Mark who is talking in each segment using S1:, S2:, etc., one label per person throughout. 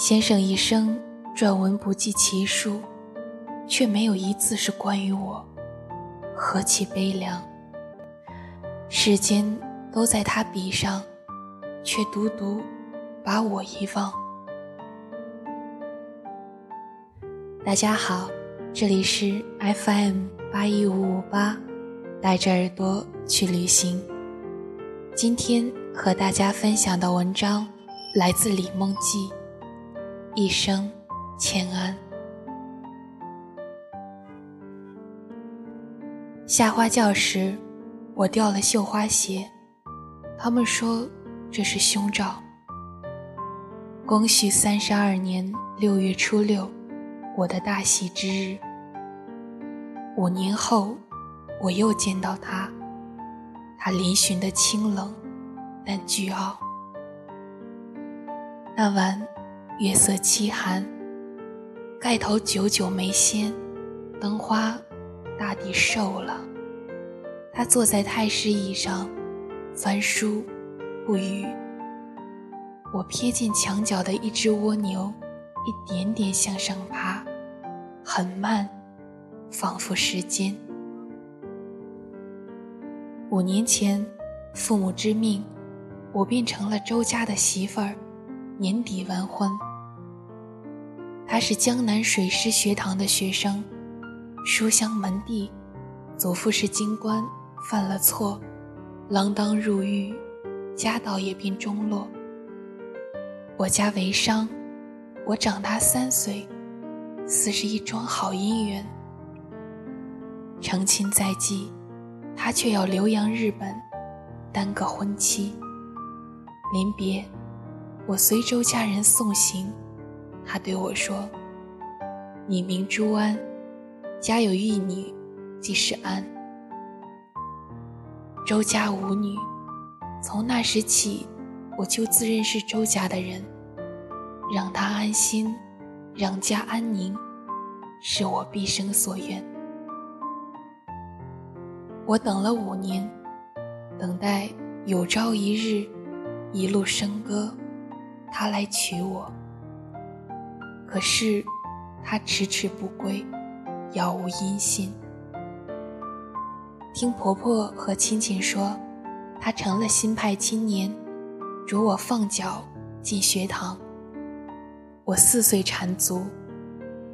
S1: 先生一生撰文不计其数，却没有一字是关于我，何其悲凉！世间都在他笔上，却独独把我遗忘。大家好，这里是 FM 八一五五八，带着耳朵去旅行。今天和大家分享的文章来自李梦记。一生千安。下花轿时，我掉了绣花鞋，他们说这是凶兆。光绪三十二年六月初六，我的大喜之日。五年后，我又见到他，他嶙峋的清冷，但倨傲。那晚。月色凄寒，盖头久久没掀，灯花大抵瘦了。他坐在太师椅上，翻书不语。我瞥见墙角的一只蜗牛，一点点向上爬，很慢，仿佛时间。五年前，父母之命，我便成了周家的媳妇儿，年底完婚。他是江南水师学堂的学生，书香门第，祖父是京官，犯了错，锒铛入狱，家道也便中落。我家为商，我长他三岁，似是一桩好姻缘。成亲在即，他却要留洋日本，耽搁婚期。临别，我随周家人送行。他对我说：“你名朱安，家有一女，即是安。周家无女，从那时起，我就自认是周家的人。让他安心，让家安宁，是我毕生所愿。我等了五年，等待有朝一日，一路笙歌，他来娶我。”可是，他迟迟不归，杳无音信。听婆婆和亲戚说，他成了新派青年，如我放脚进学堂。我四岁缠足，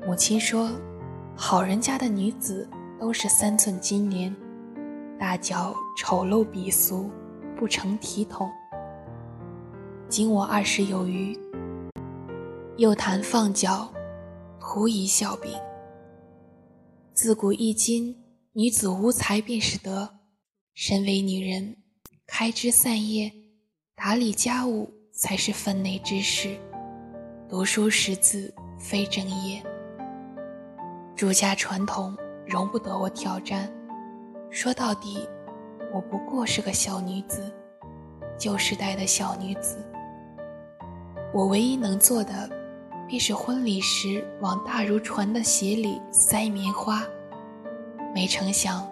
S1: 母亲说，好人家的女子都是三寸金莲，大脚丑陋鄙俗，不成体统。今我二十有余。又谈放脚，徒以笑柄。自古易今，女子无才便是德。身为女人，开枝散叶、打理家务才是分内之事。读书识字非正业。儒家传统容不得我挑战。说到底，我不过是个小女子，旧时代的小女子。我唯一能做的。便是婚礼时往大如船的鞋里塞棉花，没成想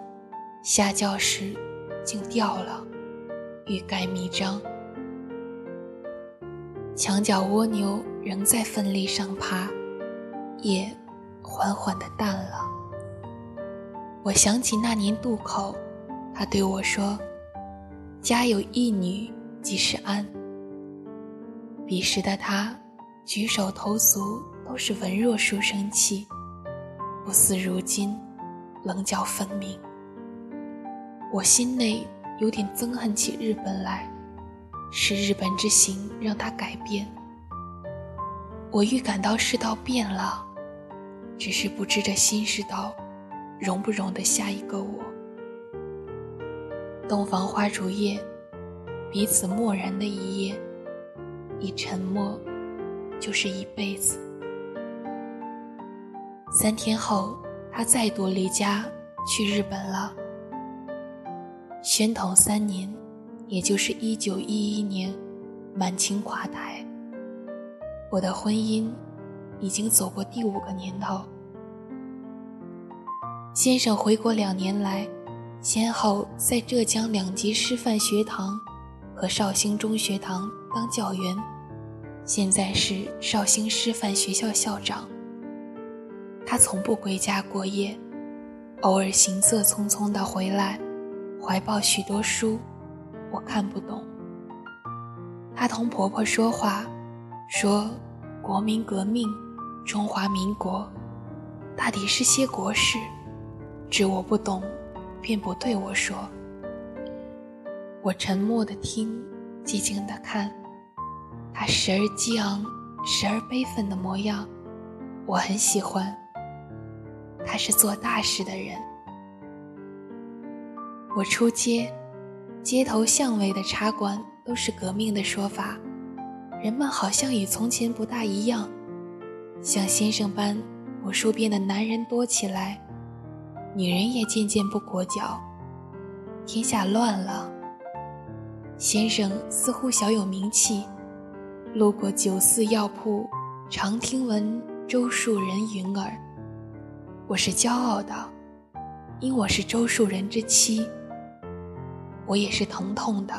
S1: 下轿时竟掉了，欲盖弥彰。墙角蜗牛仍在奋力上爬，夜缓缓地淡了。我想起那年渡口，他对我说：“家有一女，即是安。”彼时的他。举手投足都是文弱书生气，不似如今棱角分明。我心内有点憎恨起日本来，是日本之行让他改变。我预感到世道变了，只是不知这新世道容不容得下一个我。洞房花烛夜，彼此默然的一夜，以沉默。就是一辈子。三天后，他再度离家去日本了。宣统三年，也就是一九一一年，满清垮台，我的婚姻已经走过第五个年头。先生回国两年来，先后在浙江两级师范学堂和绍兴中学堂当教员。现在是绍兴师范学校校长。他从不归家过夜，偶尔行色匆匆地回来，怀抱许多书，我看不懂。她同婆婆说话，说国民革命、中华民国，大抵是些国事，知我不懂，便不对我说。我沉默地听，寂静地看。他时而激昂，时而悲愤的模样，我很喜欢。他是做大事的人。我出街，街头巷尾的茶馆都是革命的说法，人们好像与从前不大一样，像先生般我树边的男人多起来，女人也渐渐不裹脚，天下乱了。先生似乎小有名气。路过酒肆药铺，常听闻周树人云儿。我是骄傲的，因我是周树人之妻。我也是疼痛的，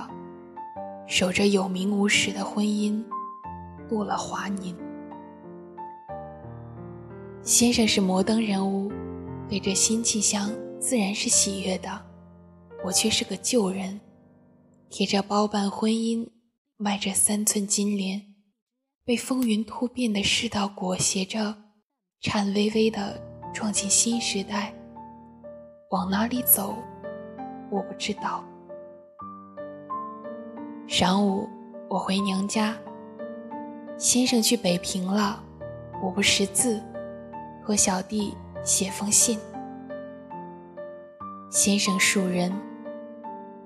S1: 守着有名无实的婚姻，度了华年。先生是摩登人物，对这新气象自然是喜悦的。我却是个旧人，贴着包办婚姻。迈着三寸金莲，被风云突变的世道裹挟着，颤巍巍地撞进新时代。往哪里走，我不知道。晌午，我回娘家。先生去北平了，我不识字，和小弟写封信。先生恕人，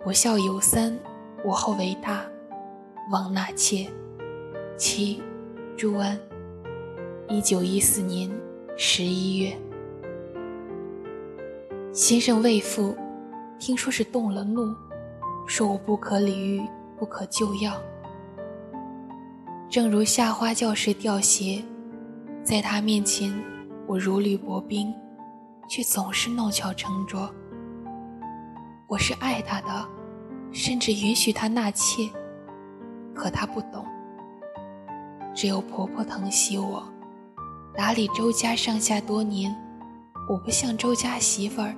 S1: 我孝有三，我后为大。王纳妾，七朱安。一九一四年十一月，先生未复，听说是动了怒，说我不可理喻，不可救药。正如夏花教时吊鞋，在他面前，我如履薄冰，却总是弄巧成拙。我是爱他的，甚至允许他纳妾。可她不懂，只有婆婆疼惜我。打理周家上下多年，我不像周家媳妇儿，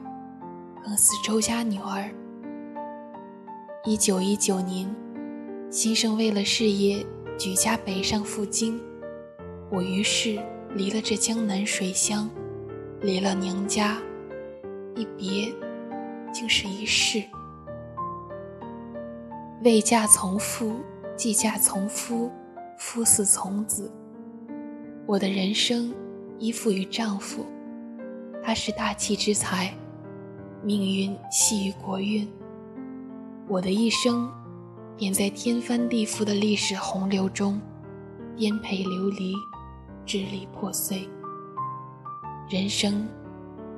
S1: 更似周家女儿。一九一九年，先生为了事业举家北上赴京，我于是离了这江南水乡，离了娘家，一别，竟是一世。未嫁从父。既嫁从夫，夫死从子。我的人生依附于丈夫，他是大气之才，命运系于国运。我的一生便在天翻地覆的历史洪流中颠沛流离，支离破碎。人生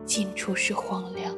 S1: 尽处是荒凉。